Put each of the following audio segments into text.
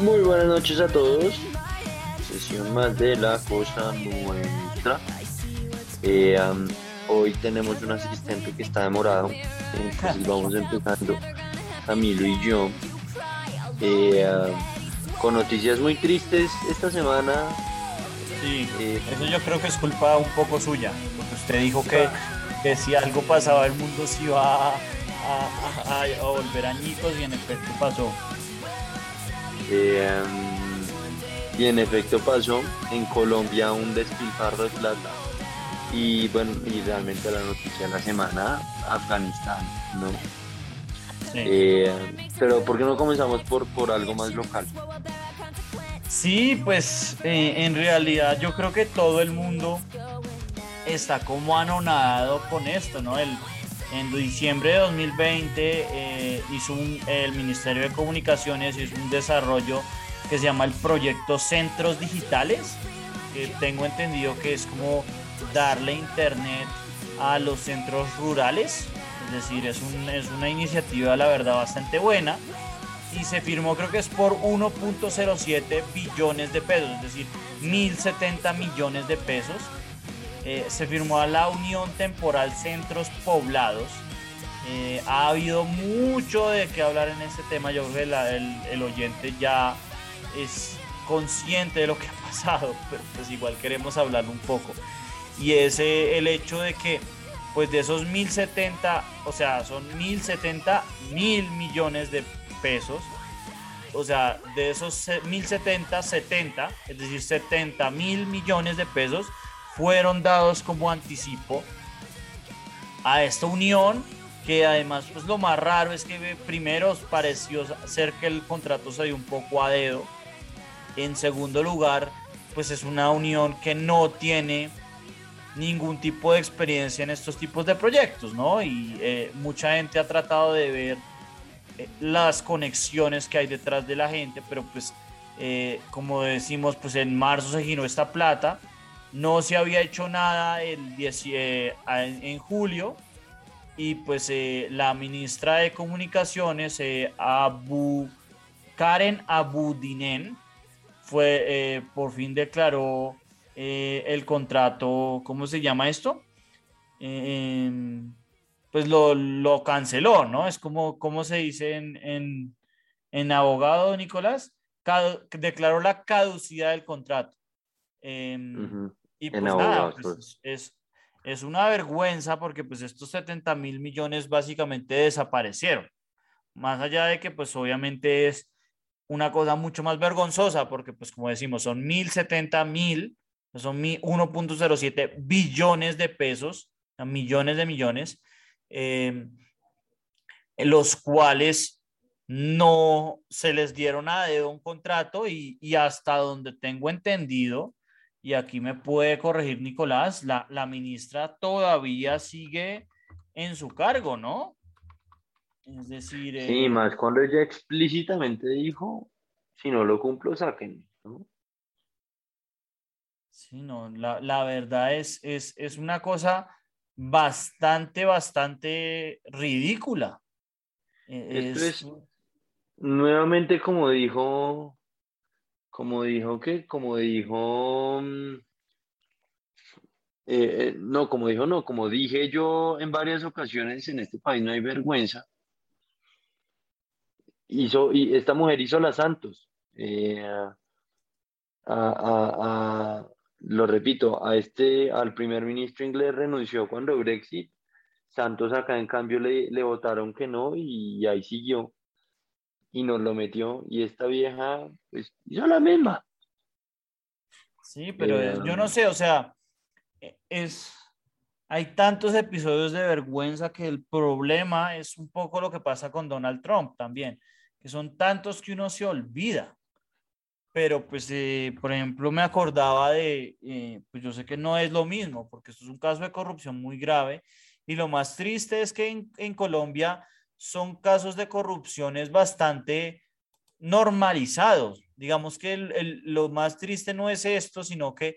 Muy buenas noches a todos. Sesión más de la cosa nuestra. Eh, hoy tenemos un asistente que está demorado. Entonces vamos empezando Camilo y yo. Eh, con noticias muy tristes esta semana. Sí, Eh, eso yo creo que es culpa un poco suya, porque usted dijo que, que si algo pasaba el mundo se iba a, a- a- a volver añicos y en efecto pasó. Eh, y en efecto pasó en Colombia un despilfarro de plata. Y bueno, y realmente la noticia de la semana, Afganistán, ¿no? Sí. Eh, pero ¿por qué no comenzamos por, por algo más local? Sí, pues eh, en realidad yo creo que todo el mundo está como anonadado con esto, ¿no? El, en diciembre de 2020 eh, hizo un- el Ministerio de Comunicaciones hizo un desarrollo que se llama el proyecto Centros Digitales, que tengo entendido que es como darle internet a los centros rurales, es decir, es, un- es una iniciativa la verdad bastante buena y se firmó creo que es por 1.07 billones de pesos, es decir, 1.070 millones de pesos. Eh, se firmó la Unión Temporal Centros Poblados. Eh, ha habido mucho de qué hablar en este tema, yo creo que la- el, el oyente ya es consciente de lo que ha pasado, pero pues igual queremos hablar un poco. Y es eh, el hecho de que pues de esos 1070, o sea, son 1070 mil millones de pesos. O sea, de esos se- 1070, 70, es decir, 70 mil millones de pesos fueron dados como anticipo a esta unión, que además, pues lo más raro es que eh, primero pareció ser que el contrato se dio un poco a dedo. En segundo lugar, pues es una unión que no tiene ningún tipo de experiencia en estos tipos de proyectos, ¿no? Y eh, mucha gente ha tratado de ver eh, las conexiones que hay detrás de la gente, pero pues como decimos, pues en marzo se giró esta plata, no se había hecho nada el 10, eh, a- en, julio y pues eh, la ministra de comunicaciones, eh, Abu, Karen Abudinen, fue, eh, por fin declaró el contrato, ¿cómo se llama esto? Em, pues lo, lo canceló, ¿no? Es como, ¿cómo se dice en, en, abogado, Nicolás? Declaró la caducidad del contrato. Em. Y pues nada, pues, pues. es, es una vergüenza porque pues estos 70 mil millones básicamente desaparecieron. Más allá de que pues obviamente es una cosa mucho más vergonzosa porque pues como decimos son 1070 mil, son mi- 1.07 billones de pesos, millones de millones, eh, los cuales no se les dieron a dedo un contrato y, y hasta donde tengo entendido, y aquí me puede corregir Nicolás, la, la ministra todavía sigue en su cargo, ¿no? Es decir, Sí, eh, más cuando ella explícitamente dijo, si no lo cumplo, saquen. ¿no? Sí, no, la, la verdad es, es, es una cosa bastante, bastante ridícula. Esto es- es nuevamente como dijo, como dijo que, como dijo, mm, eh, eh, no, como dijo, no, como dije yo en varias ocasiones en este país no hay vergüenza. Hizo, y esta mujer hizo la Santos. eh, a, a- lo repito, a este, al primer ministro inglés renunció cuando Brexit. Santos acá en cambio le, le votaron que no y, ahí siguió y nos lo metió. Y esta vieja, pues, hizo la misma. Sí, pero Eh, yo no sé, o sea, e- es, hay tantos episodios de vergüenza que el problema es un poco lo que pasa con Donald Trump también, que son tantos que uno se olvida. Pero pues, eh, por ejemplo, me acordaba de, eh, pues yo sé que no es lo mismo, porque esto es un caso de corrupción muy grave. Y lo más triste es que en, en Colombia son casos de corrupciones bastante normalizados. Digamos que lo más triste no es esto, sino que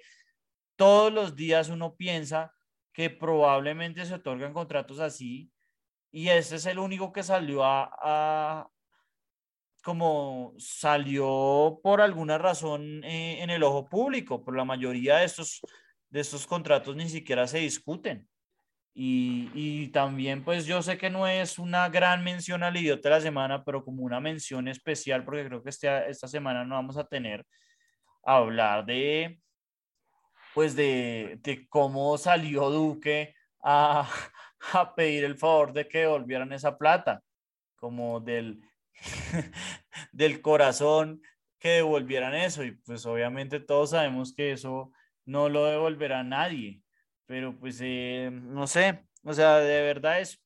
todos los días uno piensa que probablemente se otorgan contratos así y este es el único que salió a, como salió por alguna razón eh, en el ojo público, pero la mayoría de estos, de estos contratos ni siquiera se discuten. Y, también, pues yo sé que no es una gran mención al idiota de la semana, pero como una mención especial, porque creo que este, esta semana no vamos a tener a hablar de, pues de, de cómo salió Duque a, a pedir el favor de que devolvieran esa plata, como del, del corazón que devolvieran eso. Y pues obviamente todos sabemos que eso no lo devolverá nadie, pero pues eh, no sé, o sea, de verdad es,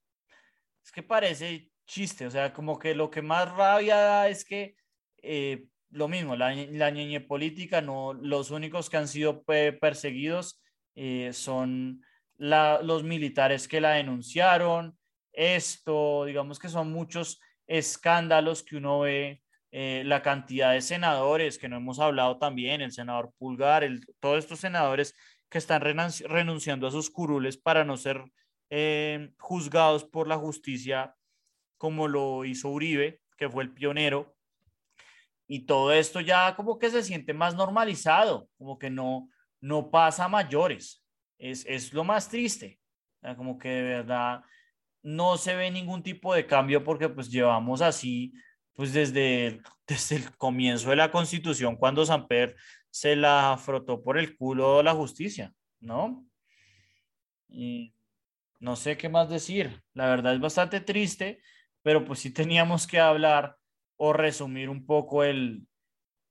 es que parece chiste, o sea, como que lo que más rabia da es que eh, lo mismo, la, la ñeñe política, no, los únicos que han sido perseguidos eh, son los militares que la denunciaron, esto, digamos que son muchos escándalos que uno ve, eh, la cantidad de senadores que no hemos hablado también, el senador Pulgar, el, todos estos senadores que están renunciando a sus curules para no ser eh, juzgados por la justicia como lo hizo Uribe, que fue el pionero. Y todo esto ya como que se siente más normalizado, como que no, no pasa a mayores es, lo más triste. como que de verdad no se ve ningún tipo de cambio porque pues llevamos así pues desde, desde el comienzo de la constitución cuando Samper se la frotó por el culo la justicia, ¿no? Y no sé qué más decir. La verdad es bastante triste, pero pues sí teníamos que hablar o resumir un poco el,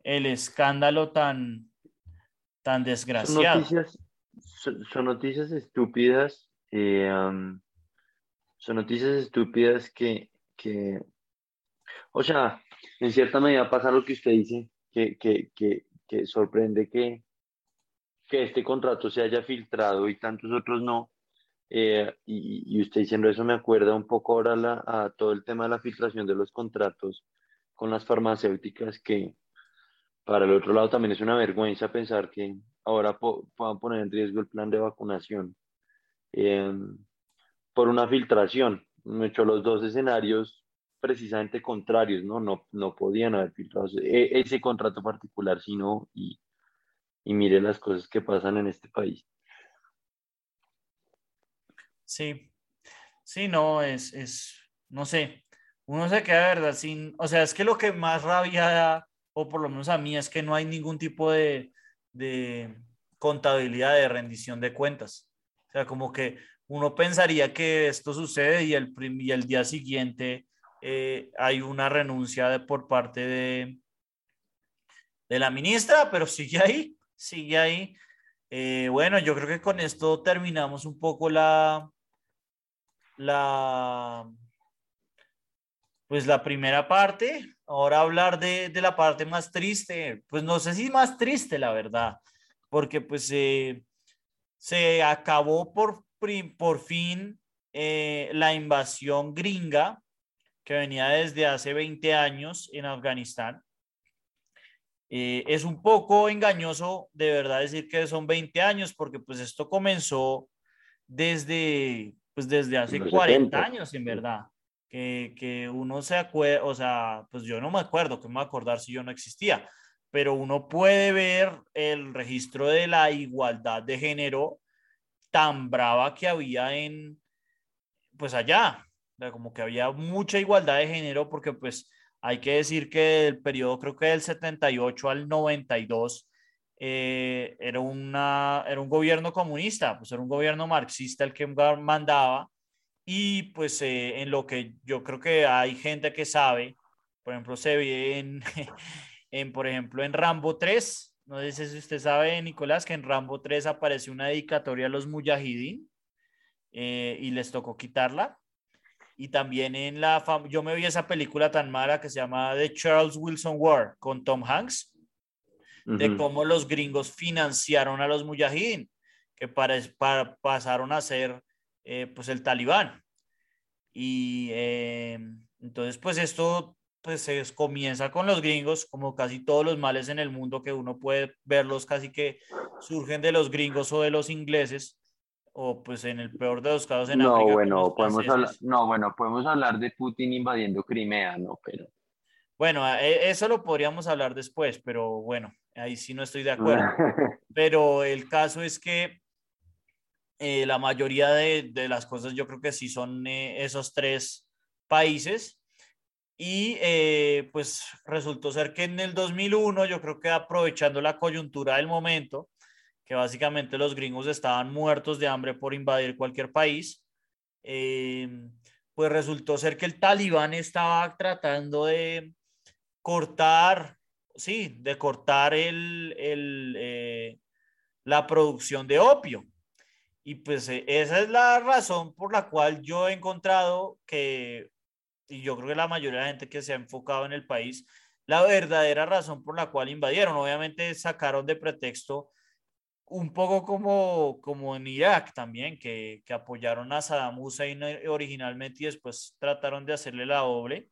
el escándalo tan, tan desgraciado son, noticias estúpidas. Eh, son noticias estúpidas que, que, o sea, en cierta medida pasa lo que usted dice, que, que, que, que sorprende que, que este contrato se haya filtrado y tantos otros no. Eh, y, y, usted diciendo eso me acuerda un poco ahora la, a todo el tema de la filtración de los contratos con las farmacéuticas que para el otro lado también es una vergüenza pensar que ahora puedan poner en riesgo el plan de vacunación em, por una filtración. Me hecho los dos escenarios precisamente contrarios, ¿no? No, no podían haber filtrado e, ese contrato particular, sino y, y mire las cosas que pasan en este país. Sí, sí, no, es, es, no sé, uno se queda, ¿verdad? Sin, o sea, es que lo que más rabia o por lo menos a mí, es que no hay ningún tipo de, de contabilidad de rendición de cuentas. O sea, como que uno pensaría que esto sucede y el, y el día siguiente eh, hay una renuncia de, por parte de, de la ministra, pero sigue ahí, sigue ahí. Eh, bueno, yo creo que con esto terminamos un poco la, la, pues la primera parte. Ahora hablar de, de la parte más triste, pues no sé si más triste, la verdad porque pues se acabó por, por fin eh, la invasión gringa que venía desde hace 20 años en Afganistán. Eh, es un poco engañoso de verdad decir que son 20 años porque pues esto comenzó desde, pues desde hace 40 años en verdad. Que, que uno se acuerda, o sea, pues yo no me acuerdo, que me voy a acordar si yo no existía, pero uno puede ver el registro de la igualdad de género tan brava que había en, pues allá, como que había mucha igualdad de género porque pues hay que decir que el periodo creo que del 78 al 92 eh, era, una, era un gobierno comunista, pues era un gobierno marxista el que mandaba y pues eh, en lo que yo creo que hay gente que sabe, por ejemplo, se ve en, en, por ejemplo, en Rambo 3, no sé si usted sabe, Nicolás, que en Rambo 3 apareció una dedicatoria a los mujahideen eh, y les tocó quitarla. Y también en la, yo me vi esa película tan mala que se llama The Charles Wilson War con Tom Hanks, de cómo los gringos financiaron a los mujahideen, que para, para, pasaron a ser eh, pues el talibán. Y eh, entonces, pues esto pues se comienza con los gringos, como casi todos los males en el mundo que uno puede verlos casi que surgen de los gringos o de los ingleses, o pues en el peor de los casos en no, Bueno, podemos hablar, no, bueno, podemos hablar de Putin invadiendo Crimea, ¿no? Pero... Bueno, e, eso lo podríamos hablar después, pero bueno, ahí sí no estoy de acuerdo. pero el caso es que eh, la mayoría de, de, las cosas yo creo que sí son eh, esos tres países. Y eh, pues resultó ser que en el 2001, yo creo que aprovechando la coyuntura del momento, que básicamente los gringos estaban muertos de hambre por invadir cualquier país, pues resultó ser que el talibán estaba tratando de cortar, sí, de cortar el, el la producción de opio. Y pues eh, esa es la razón por la cual yo he encontrado que, y yo creo que la mayoría de la gente que se ha enfocado en el país, la verdadera razón por la cual invadieron. Obviamente sacaron de pretexto un poco como, como en Irak también, que, que apoyaron a Saddam Hussein originalmente y después trataron de hacerle la doble.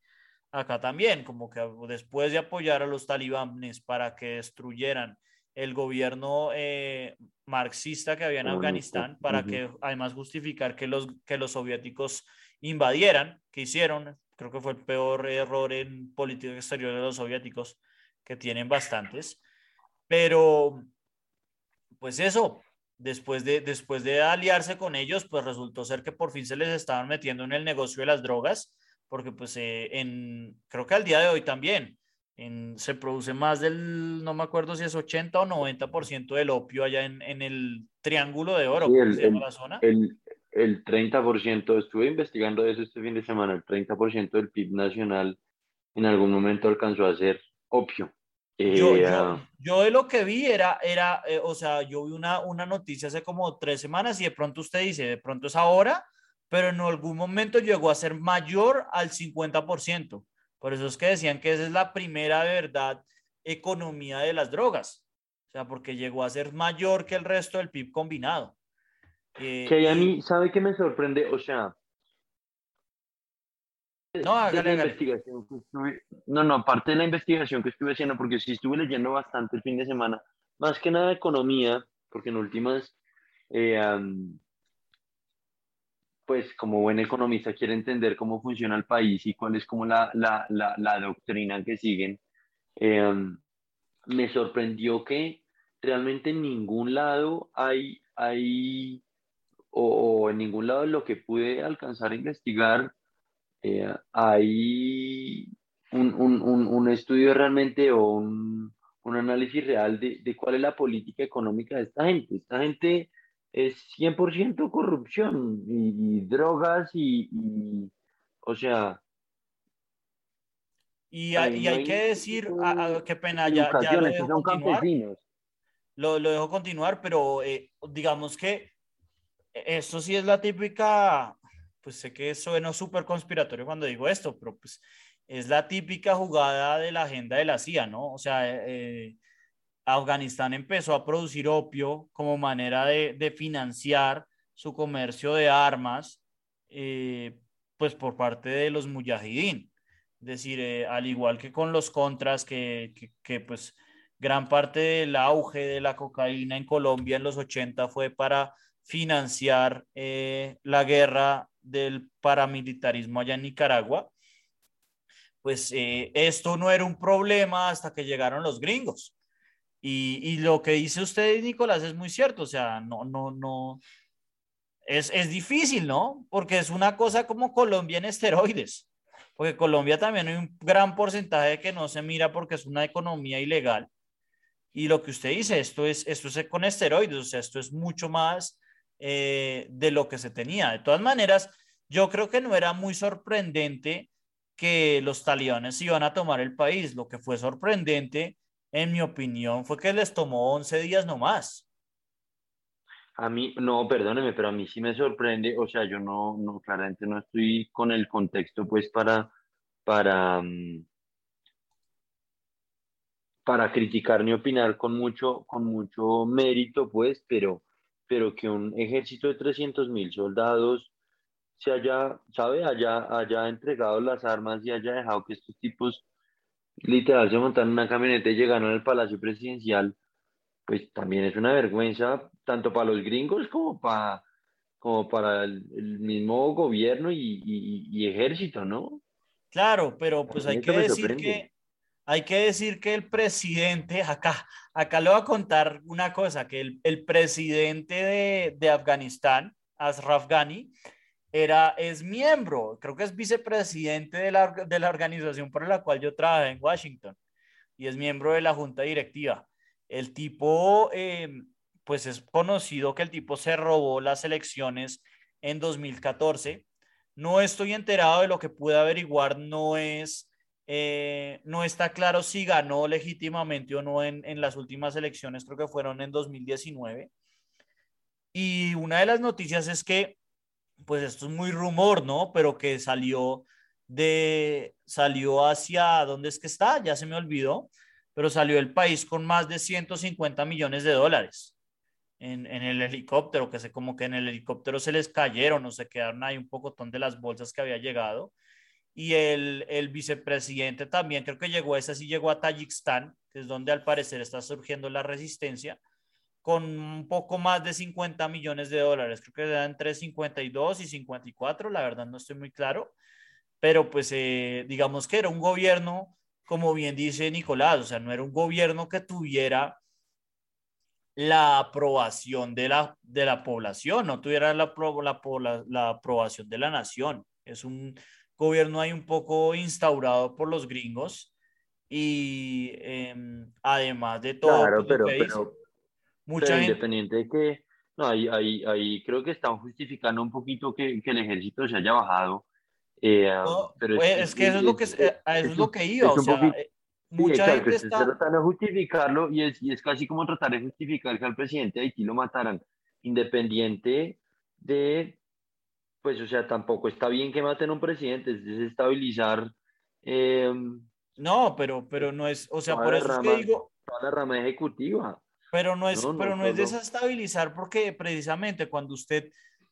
Acá también, como que después de apoyar a los talibanes para que destruyeran el gobierno eh, marxista que había en Afganistán para que además justificar que los, que los soviéticos invadieran, que hicieron, creo que fue el peor error en política exterior de los soviéticos, que tienen bastantes, pero pues eso, después de, después de aliarse con ellos, pues resultó ser que por fin se les estaban metiendo en el negocio de las drogas, porque pues eh, en, creo que al día de hoy también, se produce más del, no me acuerdo si es 80 o 90% del opio allá en, en, el Triángulo de Oro, el, se llama la zona. El, el 30%, estuve investigando eso este fin de semana, el 30% del PIB nacional en algún momento alcanzó a ser opio. Yo, eh, ah, yo, de lo que vi era, era eh, o sea, yo vi una, una noticia hace como tres semanas y de pronto usted dice, de pronto es ahora, pero en algún momento llegó a ser mayor al 50%. Por eso es que decían que esa es la primera verdad economía de las drogas. O sea, porque llegó a ser mayor que el resto del PIB combinado. Eh, que a mí, ¿sabe qué me sorprende? O sea, no, hágale, investigación no, no, aparte de la investigación que estuve haciendo, porque sí estuve leyendo bastante el fin de semana, más que nada economía, porque en últimas eh, pues como buen economista quiere entender cómo funciona el país y cuál es como la, la, la, doctrina que siguen, em, me sorprendió que realmente en ningún lado hay, hay o, en ningún lado lo que pude alcanzar a investigar, eh, hay un, un, un, estudio realmente o un, análisis real de, de cuál es la política económica de esta gente. Esta gente es 100% corrupción y, drogas y, o sea... Y, hay, que decir, a, qué pena, ya, ya lo dejo continuar. Lo, lo, dejo continuar, pero eh, digamos que esto sí es la típica, pues sé que suena súper conspiratorio cuando digo esto, pero pues es la típica jugada de la agenda de la CIA, ¿no? O sea, eh, Afganistán empezó a producir opio como manera de, financiar su comercio de armas, eh, pues por parte de los mujahideen. Es decir, eh, al igual que con los contras, que, pues gran parte del auge de la cocaína en Colombia en los 80 fue para financiar eh, la guerra del paramilitarismo allá en Nicaragua, pues esto no era un problema hasta que llegaron los gringos. Y, lo que dice usted, Nicolás, es muy cierto. O sea, no, no, no. Es, es difícil, ¿no? Porque es una cosa como Colombia en esteroides. Porque Colombia también hay un gran porcentaje que no se mira porque es una economía ilegal. Y lo que usted dice, esto es, esto es con esteroides, o sea, esto es mucho más eh, de lo que se tenía. De todas maneras, yo creo que no era muy sorprendente que los talibanes iban a tomar el país. Lo que fue sorprendente en mi opinión, fue que les tomó 11 días nomás. A mí, no, perdóneme, pero a mí sí me sorprende, o sea, yo no, no, claramente no estoy con el contexto, pues, para, para, mm, para criticar ni opinar con mucho, con mucho mérito, pues, pero, pero que un ejército de 300 mil soldados se haya, ¿sabe? Haya, haya entregado las armas y haya dejado que estos tipos literal se montan en una camioneta y llegaron al Palacio Presidencial, pues también es una vergüenza tanto para los gringos como para, como para el, mismo gobierno y, ejército, ¿no? Claro, pero pues hay que decir que hay que decir que el presidente, acá, acá le voy a contar una cosa, que el, el presidente de, de, Afganistán, Ashraf Ghani, era, es miembro, creo que es vicepresidente de la, de la organización por la cual yo trabajé en Washington y es miembro de la junta directiva. El tipo, eh, pues es conocido que el tipo se robó las elecciones en 2014. No estoy enterado de lo que pude averiguar, no es eh, no está claro si ganó legítimamente o no en, las últimas elecciones, creo que fueron en 2019. Y una de las noticias es que, pues esto es muy rumor, ¿no? Pero que salió de, salió hacia, ¿dónde es que está? Ya se me olvidó, pero salió el país con más de 150 millones de dólares en, en el helicóptero, que sé como que en el helicóptero se les cayeron o se quedaron ahí un pocotón de las bolsas que había llegado y el, el, vicepresidente también, creo que llegó, ese sí llegó a Tayikistán, que es donde al parecer está surgiendo la resistencia, con un poco más de 50 millones de dólares, creo que era entre 52 y 54, la verdad no estoy muy claro, pero pues eh, digamos que era un gobierno, como bien dice Nicolás, o sea, no era un gobierno que tuviera la aprobación de la, de la población, no tuviera la, la, la aprobación de la nación. Es un, gobierno hay un poco instaurado por los gringos y em, además de todo, claro, pero, pero, mucha independiente de que, no, ahí, ahí, ahí, creo que están justificando un poquito que, que el ejército se haya bajado. Eh, pero es, pues, que eso es, lo que, eso es, lo que iba, o sea, eh, mucha gente está... tratando de justificarlo y es, y es casi como tratar de justificar que al presidente de Haití lo mataran, independiente de pues, o sea, tampoco está bien que maten a un presidente, es desestabilizar. Eh, no, pero, pero no es, o sea, por eso es que digo. Toda la rama ejecutiva. Pero no es, pero no, es desestabilizar porque precisamente cuando usted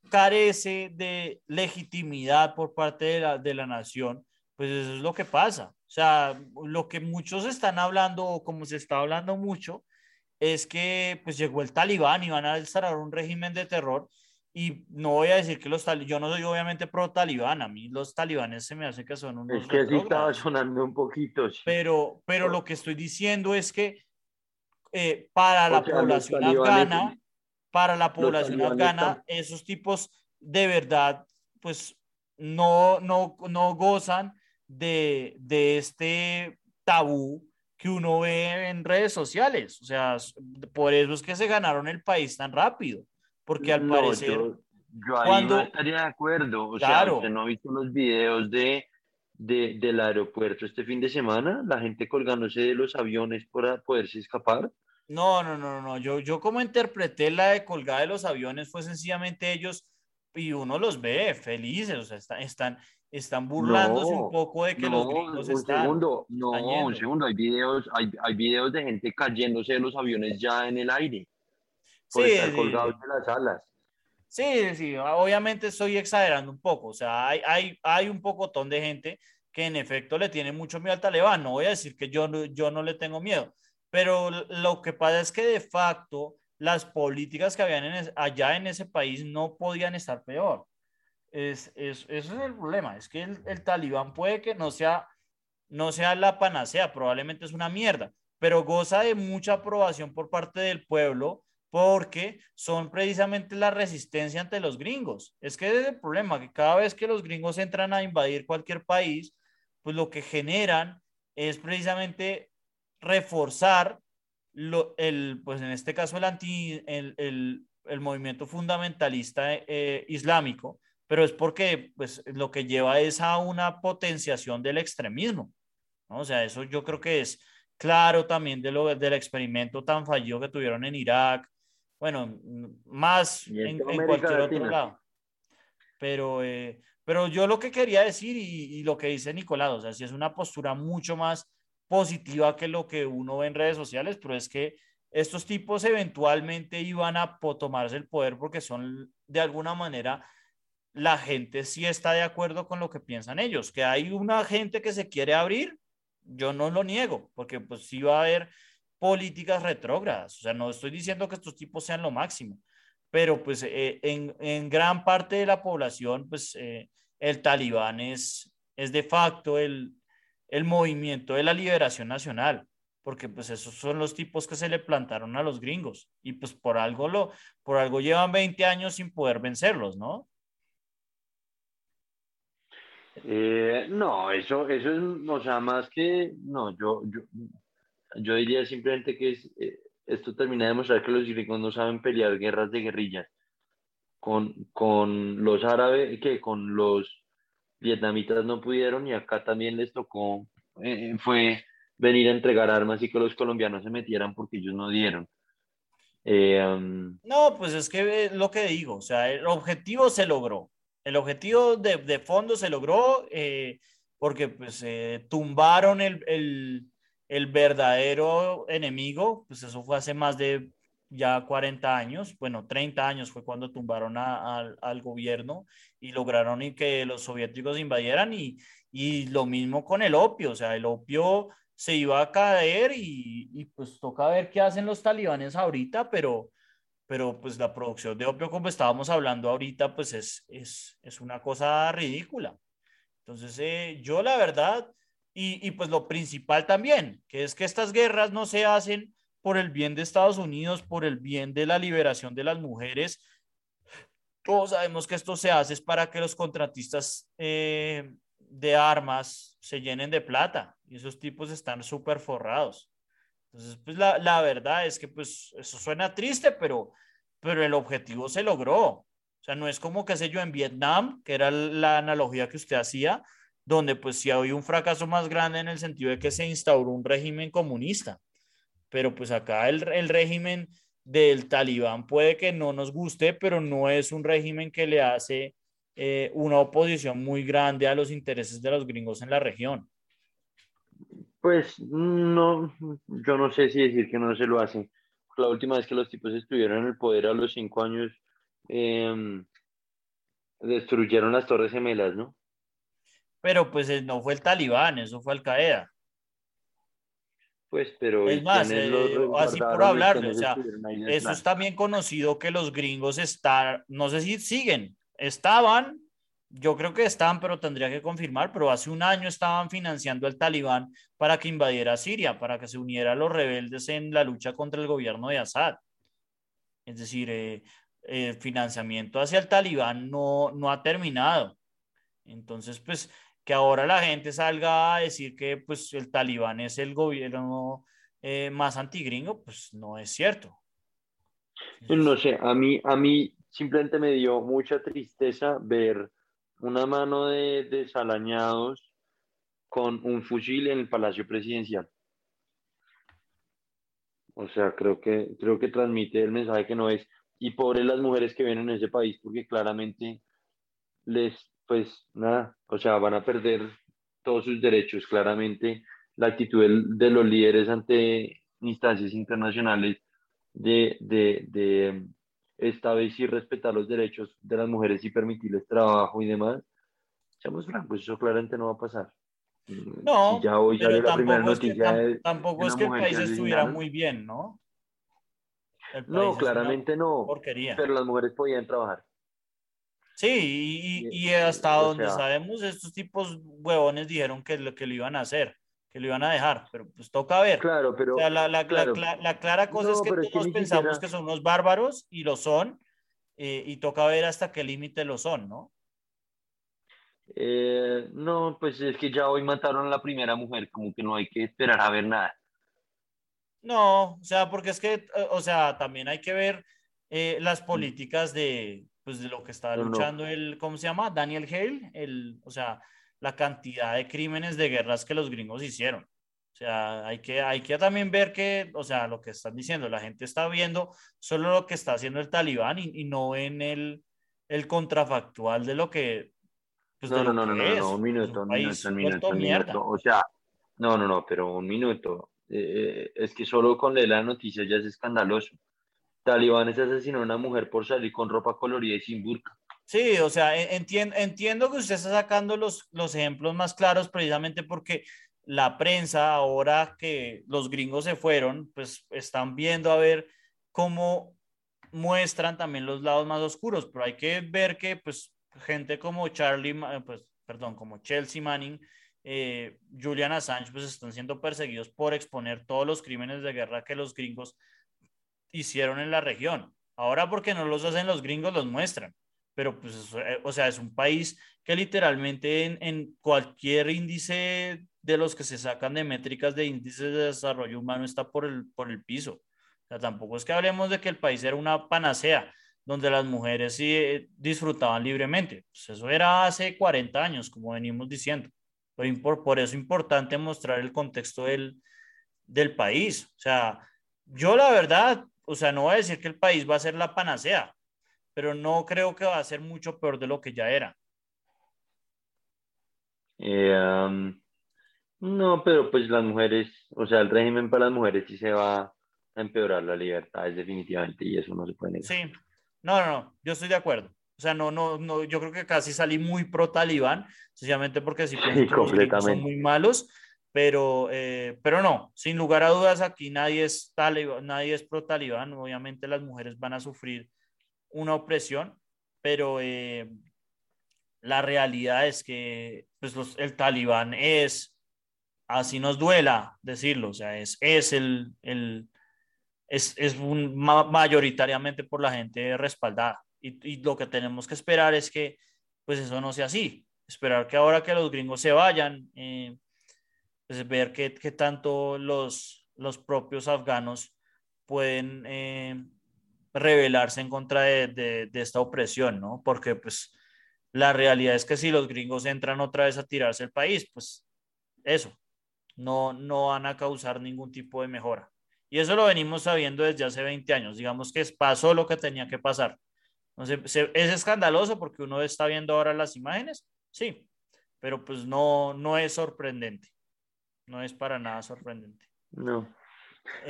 carece de legitimidad por parte de la, de la nación, pues eso es lo que pasa. O sea, lo que muchos están hablando, o como se está hablando mucho, es que pues llegó el talibán y van a instalar un régimen de terror y no voy a decir que los talibanes, yo no soy obviamente pro talibán, a mí los talibanes se me hace que son unos... Es que sí estaba sonando un poquito. Pero, pero lo que estoy diciendo es que eh, para la población afgana, para la población afgana, esos tipos de verdad, pues no, no, no gozan de, de este tabú que uno ve en redes sociales. O sea, por eso es que se ganaron el país tan rápido porque al parecer... Yo, ahí cuando... no estaría de acuerdo, o sea, usted no ha visto los videos de, de, del aeropuerto este fin de semana, la gente colgándose de los aviones para poderse escapar. No, no, no, no, yo, yo como interpreté la de colgada de los aviones fue sencillamente ellos y uno los ve felices, o sea, están, están, están burlándose un poco de que los gringos un están. Segundo, no, un segundo, hay videos, hay, hay videos de gente cayéndose de los aviones ya en el aire por sí, estar colgados de las alas. Sí, sí, obviamente estoy exagerando un poco, o sea, hay, hay, hay un pocotón de gente que en efecto le tiene mucho miedo al talibán, no voy a decir que yo, yo no le tengo miedo, pero lo que pasa es que de facto las políticas que habían en allá en ese país no podían estar peor. Es, es, eso es el problema, es que el, el, talibán puede que no sea, no sea la panacea, probablemente es una mierda, pero goza de mucha aprobación por parte del pueblo porque son precisamente la resistencia ante los gringos. Es que es el problema, que cada vez que los gringos entran a invadir cualquier país, pues lo que generan es precisamente reforzar lo, el, pues en este caso el, anti, el, el, el movimiento fundamentalista eh, islámico, pero es porque pues, lo que lleva es a una potenciación del extremismo. ¿no? O sea, eso yo creo que es claro también de lo, del experimento tan fallido que tuvieron en Irak, bueno, más en, cualquier otro lado. Pero, eh, pero yo lo que quería decir y, lo que dice Nicolás, o sea, si es una postura mucho más positiva que lo que uno ve en redes sociales, pero es que estos tipos eventualmente iban a tomarse el poder porque son de alguna manera la gente sí está de acuerdo con lo que piensan ellos, que hay una gente que se quiere abrir, yo no lo niego, porque pues sí va a haber políticas retrógradas. O sea, no estoy diciendo que estos tipos sean lo máximo, pero pues eh, en, en, gran parte de la población, pues eh, el talibán es, es de facto el, el movimiento de la liberación nacional, porque pues esos son los tipos que se le plantaron a los gringos y pues por algo lo, por algo llevan 20 años sin poder vencerlos, ¿no? Eh, no, eso, eso es, o sea, más que, no, yo, yo, yo diría simplemente que es, eh, esto termina de demostrar que los gringos no saben pelear guerras de guerrillas con, con los árabes, que con los vietnamitas no pudieron y acá también les tocó, eh, fue venir a entregar armas y que los colombianos se metieran porque ellos no dieron. Um, no, pues es que lo que digo, o sea, el objetivo se logró. El objetivo de, de fondo se logró eh, porque pues eh, tumbaron el, el, el, verdadero enemigo, pues eso fue hace más de ya 40 años, bueno, 30 años fue cuando tumbaron al gobierno y lograron y que los soviéticos invadieran y, y lo mismo con el opio, o sea, el opio se iba a caer y, y, pues toca ver qué hacen los talibanes ahorita, pero, pero pues la producción de opio, como estábamos hablando ahorita, pues es, es, es una cosa ridícula. Entonces, eh, yo la verdad, y, y pues lo principal también, que es que estas guerras no se hacen por el bien de Estados Unidos, por el bien de la liberación de las mujeres. Todos sabemos que esto se hace es para que los contratistas eh, de armas se llenen de plata y esos tipos están súper forrados. Entonces, pues la, la, verdad es que pues eso suena triste, pero, pero el objetivo se logró. O sea, no es como, qué sé yo, en Vietnam, que era la analogía que usted hacía, donde pues sí había un fracaso más grande en el sentido de que se instauró un régimen comunista. Pero pues acá el, el régimen del talibán puede que no nos guste, pero no es un régimen que le hace eh, una oposición muy grande a los intereses de los gringos en la región. Pues no, yo no sé si decir que no se lo hacen. La última vez que los tipos estuvieron en el poder a los cinco años, em, destruyeron las Torres Gemelas, ¿no? Pero pues eh, no fue el talibán, eso fue Al Qaeda. Pues, pero. Es más, eh, así por hablarle, o sea, eso es también conocido que los gringos están, no sé si siguen, estaban yo creo que están, pero tendría que confirmar, pero hace un año estaban financiando al talibán para que invadiera Siria, para que se uniera a los rebeldes en la lucha contra el gobierno de Assad. Es decir, el eh, eh, financiamiento hacia el talibán no, no ha terminado. Entonces, pues, que ahora la gente salga a decir que pues, el talibán es el gobierno eh, más antigringo, pues no es cierto. No sé, a mí, a mí simplemente me dio mucha tristeza ver una mano de desalañados con un fusil en el Palacio Presidencial. O sea, creo que, creo que transmite el mensaje que no es, y pobres las mujeres que vienen en ese país, porque claramente les, pues nada, o sea, van a perder todos sus derechos. Claramente la actitud de, los líderes ante instancias internacionales de, de, de esta vez sí respetar los derechos de las mujeres y permitirles trabajo y demás, seamos francos, eso claramente no va a pasar. No, ya hoy pero la primera noticia es que, tampoco es que el país estuviera muy bien, ¿no? No, claramente no. Porquería. Pero las mujeres podían trabajar. Sí, y, y hasta donde sabemos, estos tipos huevones dijeron que lo que lo iban a hacer que lo iban a dejar, pero pues toca ver. Claro, pero... la, la, la, clara cosa es que todos pensamos que son unos bárbaros y lo son, eh, y toca ver hasta qué límite lo son, ¿no? Eh, no, pues es que ya hoy mataron a la primera mujer, como que no hay que esperar a ver nada. No, o sea, porque es que, eh, o sea, también hay que ver las políticas de, pues, de lo que está luchando el, ¿cómo se llama? Daniel Hale, el, o sea, la cantidad de crímenes de guerras que los gringos hicieron. O sea, hay que, hay que también ver que, o sea, lo que están diciendo, la gente está viendo solo lo que está haciendo el talibán y, no en el, el contrafactual de lo que... Pues, no, no, no, no, no, un minuto, un minuto, un minuto, un minuto. O sea, no, no, no, pero un minuto. Eh, eh, es que solo con leer la noticia ya es escandaloso. Talibanes asesinó a una mujer por salir con ropa colorida y sin burka. Sí, o sea, entiendo, entiendo que usted está sacando los, los ejemplos más claros precisamente porque la prensa, ahora que los gringos se fueron, pues están viendo a ver cómo muestran también los lados más oscuros, pero hay que ver que pues gente como Charlie, pues perdón, como Chelsea Manning eh, Julian Assange pues están siendo perseguidos por exponer todos los crímenes de guerra que los gringos hicieron en la región. Ahora porque no los hacen los gringos, los muestran. Pero pues, eh, o sea, es un país que literalmente en, cualquier índice de los que se sacan de métricas de índices de desarrollo humano está por el, por el piso. O sea, tampoco es que hablemos de que el país era una panacea donde las mujeres sí eh, disfrutaban libremente. Pues eso era hace 40 años, como venimos diciendo. Por, por eso es importante mostrar el contexto del, del país. O sea, yo la verdad, o sea, no voy a decir que el país va a ser la panacea, pero no creo que va a ser mucho peor de lo que ya era. Eh, no, pero pues las mujeres, o sea, el régimen para las mujeres sí se va a empeorar la libertad, definitivamente, y eso no se puede negar. Sí, no, no, no, yo estoy de acuerdo. O sea, no, no, no, yo creo que casi salí muy pro talibán, sencillamente porque sí, sí son muy malos, pero, eh, pero no, sin lugar a dudas aquí nadie es, nadie es pro talibán, obviamente las mujeres van a sufrir una opresión, pero eh, la realidad es que pues, el talibán es, así nos duela decirlo, o sea, es, es el, el es, es un, mayoritariamente por la gente respaldada. Y, y, lo que tenemos que esperar es que pues eso no sea así. Esperar que ahora que los gringos se vayan, eh, pues ver qué, qué, tanto los, los propios afganos pueden eh, rebelarse en contra de, de, de, esta opresión, ¿no? Porque pues la realidad es que si los gringos entran otra vez a tirarse el país, pues eso, no, no van a causar ningún tipo de mejora. Y eso lo venimos sabiendo desde hace 20 años. Digamos que pasó lo que tenía que pasar. ¿Es escandaloso porque uno está viendo ahora las imágenes? Sí, pero pues no, no es sorprendente. No es para nada sorprendente. No.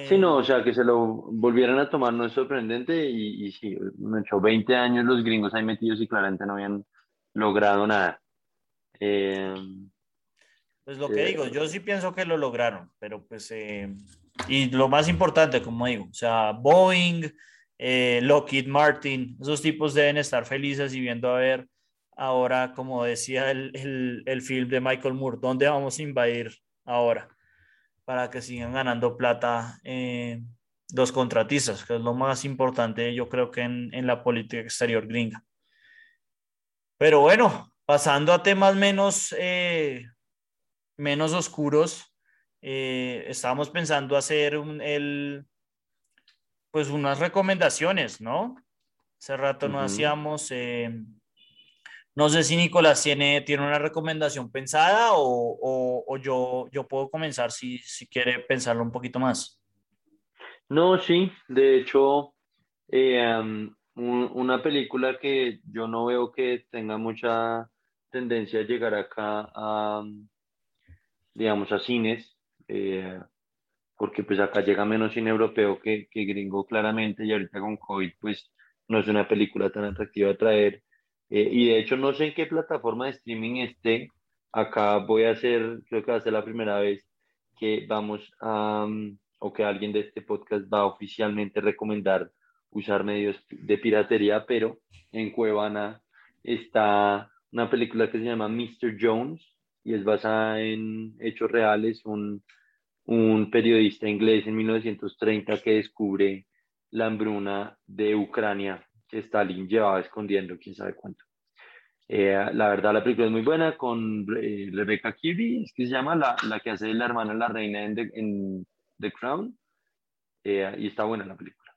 sí, no, o sea, que se lo volvieran a tomar no es sorprendente y, y sí, me hecho 20 años los gringos ahí metidos y claramente no habían logrado nada. Eh, pues lo que digo, yo sí pienso que lo lograron, pero pues, eh, y lo más importante, como digo, o sea, Boeing, eh, Lockheed Martin, esos tipos deben estar felices y viendo a ver ahora, como decía el, el, film de Michael Moore, ¿dónde vamos a invadir ahora? Para que sigan ganando plata eh, los contratistas, que es lo más importante, yo creo que en, en la política exterior gringa. Pero bueno, pasando a temas menos menos oscuros, eh, estábamos pensando hacer un, el, pues unas recomendaciones, ¿no? Hace rato no hacíamos, eh, no sé si Nicolás tiene, tiene una recomendación pensada o, o, yo, yo puedo comenzar si, si, quiere pensarlo un poquito más. No, sí, de hecho, eh, una película que yo no veo que tenga mucha tendencia a llegar acá a, digamos, a cines, eh, porque pues acá llega menos cine europeo que, que, gringo claramente y ahorita con COVID pues no es una película tan atractiva a traer. Eh, y de hecho no sé en qué plataforma de streaming esté. Acá voy a hacer, creo que va a ser la primera vez que vamos a, o que alguien de este podcast va a oficialmente recomendar usar medios de piratería, pero en Cuevana está una película que se llama Mr. Jones, y es basada en hechos reales, un, un periodista inglés en 1930 que descubre la hambruna de Ucrania que Stalin llevaba escondiendo quién sabe cuánto. Eh, la verdad, la película es muy buena con eh, Rebecca Kirby, es que se llama la, la que hace la hermana la reina en The, en The Crown, eh, y está buena la película.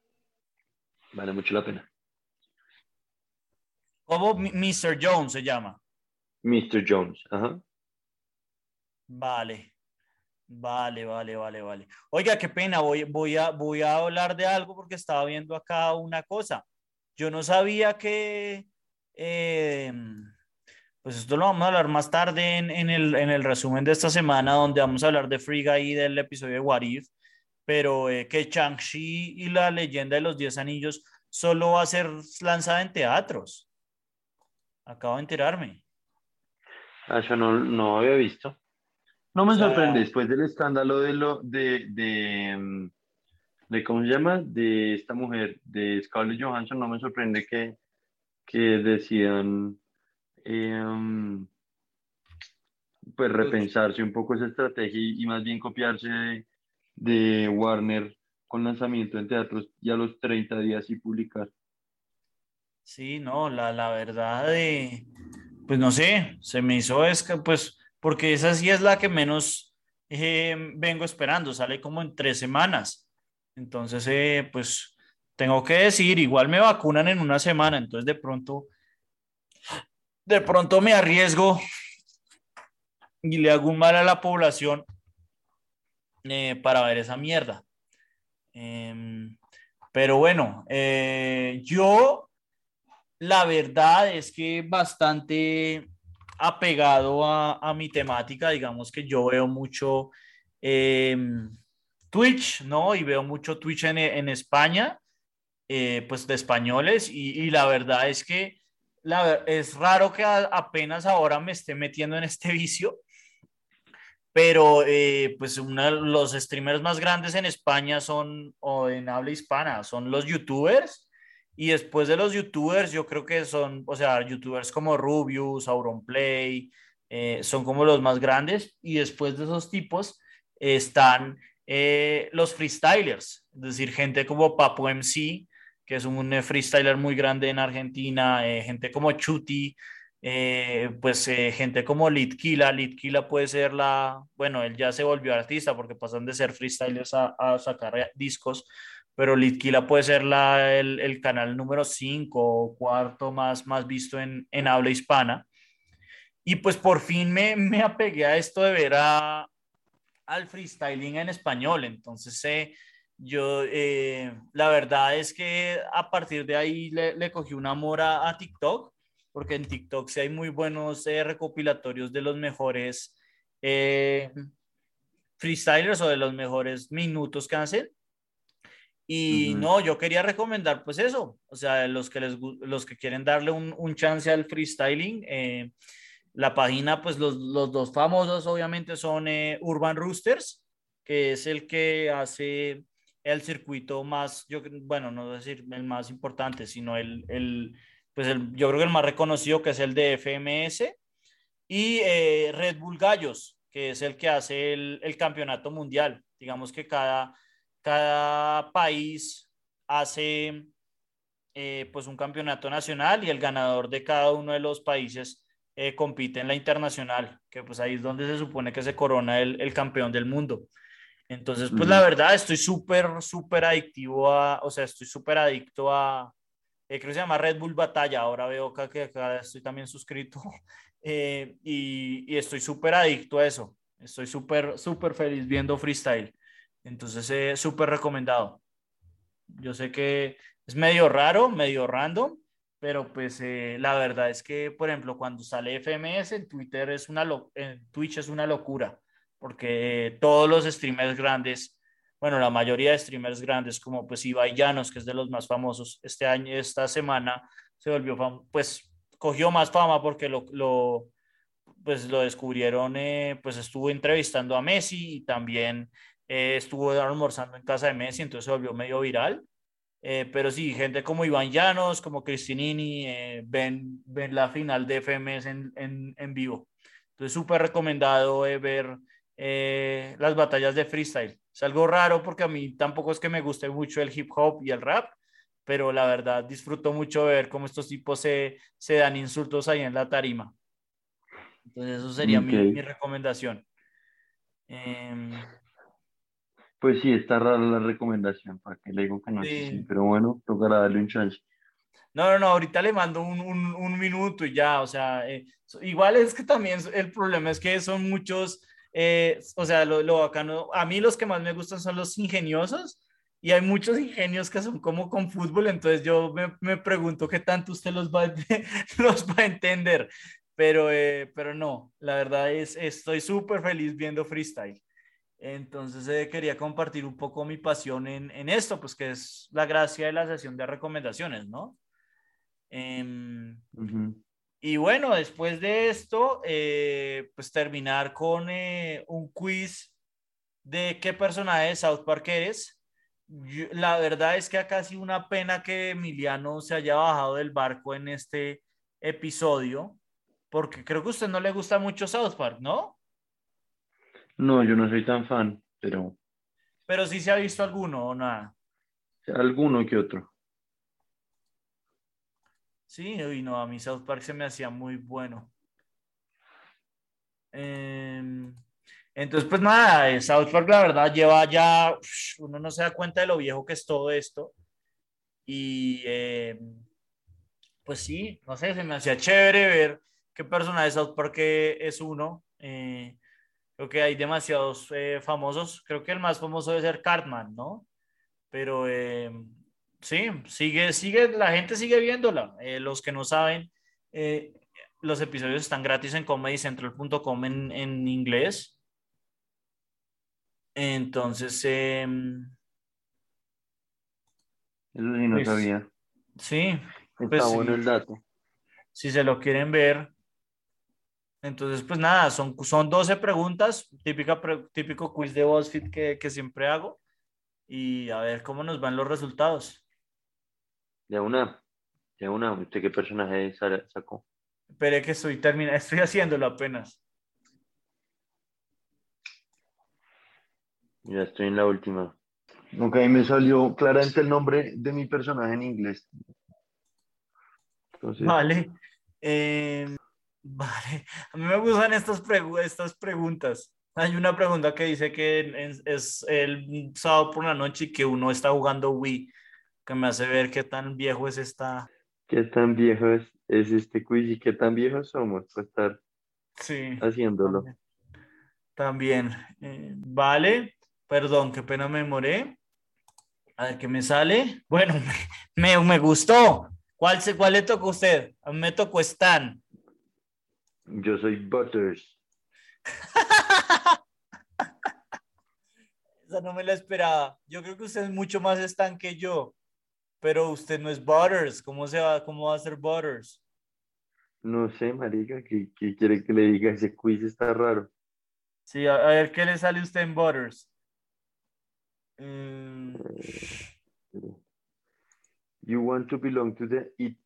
Vale mucho la pena. ¿Cómo Mr. Jones se llama? Mr. Jones, ajá. Vale, vale, vale, vale, vale. Oiga, qué pena, voy, voy, a, voy a hablar de algo porque estaba viendo acá una cosa. Yo no sabía que, eh, pues esto lo vamos a hablar más tarde en, en, el, en el resumen de esta semana, donde vamos a hablar de Friga y del episodio de What If, pero eh, que Chang-Chi y la leyenda de los Diez Anillos solo va a ser lanzada en teatros. Acabo de enterarme. Ah, yo no, no había visto. No me sorprende, después del escándalo de lo de, de, mm, de, ¿cómo se llama? De esta mujer, de Scarlett Johansson, no me sorprende que, que decidan em, pues repensarse un poco esa estrategia y, más bien copiarse de, de, Warner con lanzamiento en teatros y a los 30 días y publicar. Sí, no, la, la verdad de, pues no sé, se me hizo es que pues, porque esa sí es la que menos eh, vengo esperando, sale como en tres semanas. Entonces, eh, pues tengo que decir, igual me vacunan en una semana, entonces de pronto, de pronto me arriesgo y le hago un mal a la población eh, para ver esa mierda. Em, pero bueno, eh, yo la verdad es que bastante apegado a, a mi temática, digamos que yo veo mucho em, Twitch, ¿no? Y veo mucho Twitch en, en España, eh, pues de españoles, y, y, la verdad es que la, es raro que apenas ahora me esté metiendo en este vicio, pero eh, pues una, los streamers más grandes en España son, o en habla hispana, son los youtubers. Y después de los youtubers, yo creo que son, o sea, youtubers como Rubius, Auronplay, eh, son como los más grandes. Y después de esos tipos están eh, los freestylers, es decir, gente como Papo MC, que es un freestyler muy grande en Argentina, gente como Chuti, eh, pues eh, gente como Litkila, Litkila puede ser la, bueno, él ya se volvió artista porque pasan de ser freestylers a, sacar discos, pero Litkila puede ser la, el, el, canal número 5 o cuarto más, más visto en, en habla hispana. Y pues por fin me, me apegué a esto de ver a, al freestyling en español, entonces eh, yo, la verdad es que a partir de ahí le, le cogí un amor a, a TikTok porque en TikTok sí hay muy buenos eh, recopilatorios de los mejores eh, freestylers o de los mejores minutos que hacen. Y no, yo quería recomendar pues eso, o sea, los que, les, los que quieren darle un, un chance al freestyling, eh, la página, pues los, los, dos famosos obviamente son Urban Roosters, que es el que hace el circuito más, yo, bueno, no decir el más importante, sino el, el pues yo creo que el más reconocido que es el de FMS y eh, Red Bull Gallos, que es el que hace el, el, campeonato mundial. Digamos que cada, cada país hace eh, pues un campeonato nacional y el ganador de cada uno de los países eh, compite en la internacional, que pues ahí es donde se supone que se corona el, el campeón del mundo. Entonces, pues la verdad, estoy súper, súper adictivo a, o sea, estoy súper adicto a, eh, creo que se llama Red Bull Batalla, ahora veo acá que acá estoy también suscrito eh, y, y, estoy súper adicto a eso, estoy súper, súper feliz viendo freestyle, entonces eh, súper recomendado. Yo sé que es medio raro, medio random, pero pues eh, la verdad es que, por ejemplo, cuando sale FMS en Twitter es una, en Twitch es una locura, porque todos los streamers grandes bueno, la mayoría de streamers grandes como pues Ibai Llanos, que es de los más famosos, este año, esta semana se volvió, pues cogió más fama porque lo, lo pues lo descubrieron, eh, pues estuvo entrevistando a Messi y también eh, estuvo almorzando en casa de Messi, entonces se volvió medio viral. Eh, pero sí, gente como Iván Llanos, como Cristinini, ven, ven la final de FMS en, en, en vivo. Entonces, súper recomendado ver las batallas de freestyle. Es algo raro porque a mí tampoco es que me guste mucho el hip hop y el rap, pero la verdad disfruto mucho ver cómo estos tipos se, se dan insultos ahí en la tarima. Entonces eso sería mi, mi, recomendación. Pues sí, está rara la recomendación, para que le digo que no sí. pero bueno, tocará darle un chance. No, no, no, ahorita le mando un, un, un minuto y ya, o sea, eh, igual es que también el problema es que son muchos eh, o sea, lo, lo bacano, a mí los que más me gustan son los ingeniosos y hay muchos ingenios que son como con fútbol, entonces yo me, me pregunto qué tanto usted los va, los va a entender, pero, eh, pero no, la verdad es, estoy súper feliz viendo freestyle. Entonces eh, quería compartir un poco mi pasión en, en, esto, pues que es la gracia de la sesión de recomendaciones, ¿no? Eh, uh -huh. Y bueno, después de esto, eh, pues terminar con eh, un quiz de qué personaje de South Park eres. Yo, la verdad es que ha casi una pena que Emiliano se haya bajado del barco en este episodio, porque creo que a usted no le gusta mucho South Park, ¿no? No, yo no soy tan fan, pero Pero sí se ha visto alguno o nada. alguno que otro. Sí, uy, no, a mí South Park se me hacía muy bueno. Em, entonces, pues nada, eh, South Park la verdad lleva ya, uno no se da cuenta de lo viejo que es todo esto. Y em, pues sí, no sé, se me hacía chévere ver qué personaje de South Park es uno. Eh, creo que hay demasiados eh, famosos. Creo que el más famoso debe ser Cartman, ¿no? Pero em, sí, sigue, sigue, la gente sigue viéndola. Eh, los que no saben, eh, los episodios están gratis en comedycentral.com en, en inglés. Entonces, em, Eso sí no Pues, sabía. sí, Está pues bueno el dato. si se lo quieren ver. Entonces, pues nada, son, son 12 preguntas, típica, pre- típico quiz de BuzzFeed que, que siempre hago. Y a ver cómo nos van los resultados. Ya una, ya una, ¿usted qué personaje sa- sacó? Esperé que estoy terminando, estoy haciéndolo apenas. Ya estoy en la última. Ok, me salió claramente el nombre de mi personaje en inglés. Entonces, Vale. Eh, vale. A mí me gustan estas, pregu- estas preguntas. Hay una pregunta que dice que es, es el sábado por la noche y que uno está jugando Wii, que me hace ver qué tan viejo es esta. ¿qué tan viejo es, es este quiz y qué tan viejos somos para estar Sí. haciéndolo? También. Eh, vale. Perdón, qué pena me demoré. A ver qué me sale. Bueno, me, me gustó. ¿Cuál, se, ¿Cuál le tocó a usted? A mí me tocó Stan. Yo soy Butters. Esa no me la esperaba. Yo creo que usted es mucho más Stan que yo. Pero usted no es Butters. ¿Cómo, se va, cómo va a ser Butters? No sé, marica, ¿qué, qué quiere que le diga? Ese quiz está raro. Sí, a, a ver qué le sale a usted en Butters. Mm, You want to belong to the it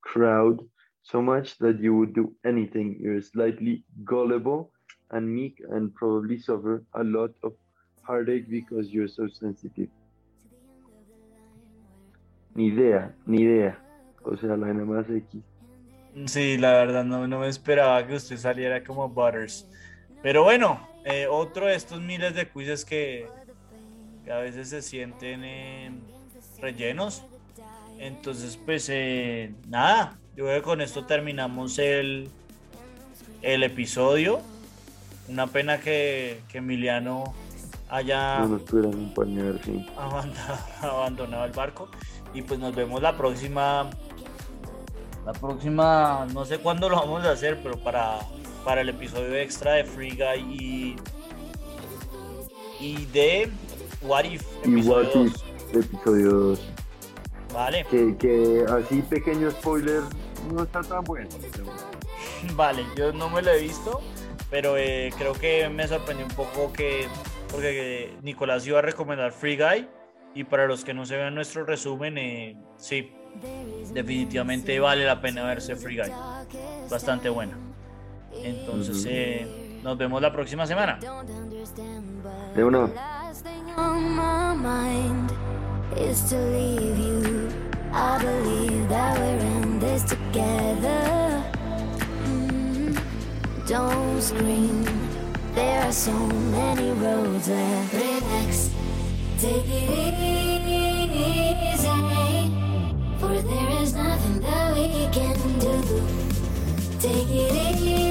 crowd so much that you would do anything. You're slightly gullible and meek and probably suffer a lot of heartache because you're so sensitive. Ni idea, ni idea. O sea, la N más X. Sí, la verdad, no, no me esperaba que usted saliera como Butters. Pero bueno, eh, otro de estos miles de quizzes que, que a veces se sienten eh, rellenos. Entonces, pues eh, nada, yo creo que con esto terminamos el, el episodio. Una pena que, que Emiliano haya No sí. abandonado, abandonado el barco. Y pues nos vemos la próxima. La próxima, no sé cuándo lo vamos a hacer, pero para, para el episodio extra de Free Guy y, y de What If, Y What If, 2. episodio 2. Vale, Que, que así pequeño spoiler no está tan bueno. vale, yo no me lo he visto, pero eh, creo que me sorprendió un poco que, porque Nicolás iba a recomendar Free Guy. Y para los que no se vean nuestro resumen, eh, sí, definitivamente vale la pena verse Free Guy. Bastante buena. Entonces, eh, nos vemos la próxima semana. De una. this together. Mm-hmm. Don't scream, there are so many roads left. Relax, take it easy. For there is nothing that we can do. Take it easy.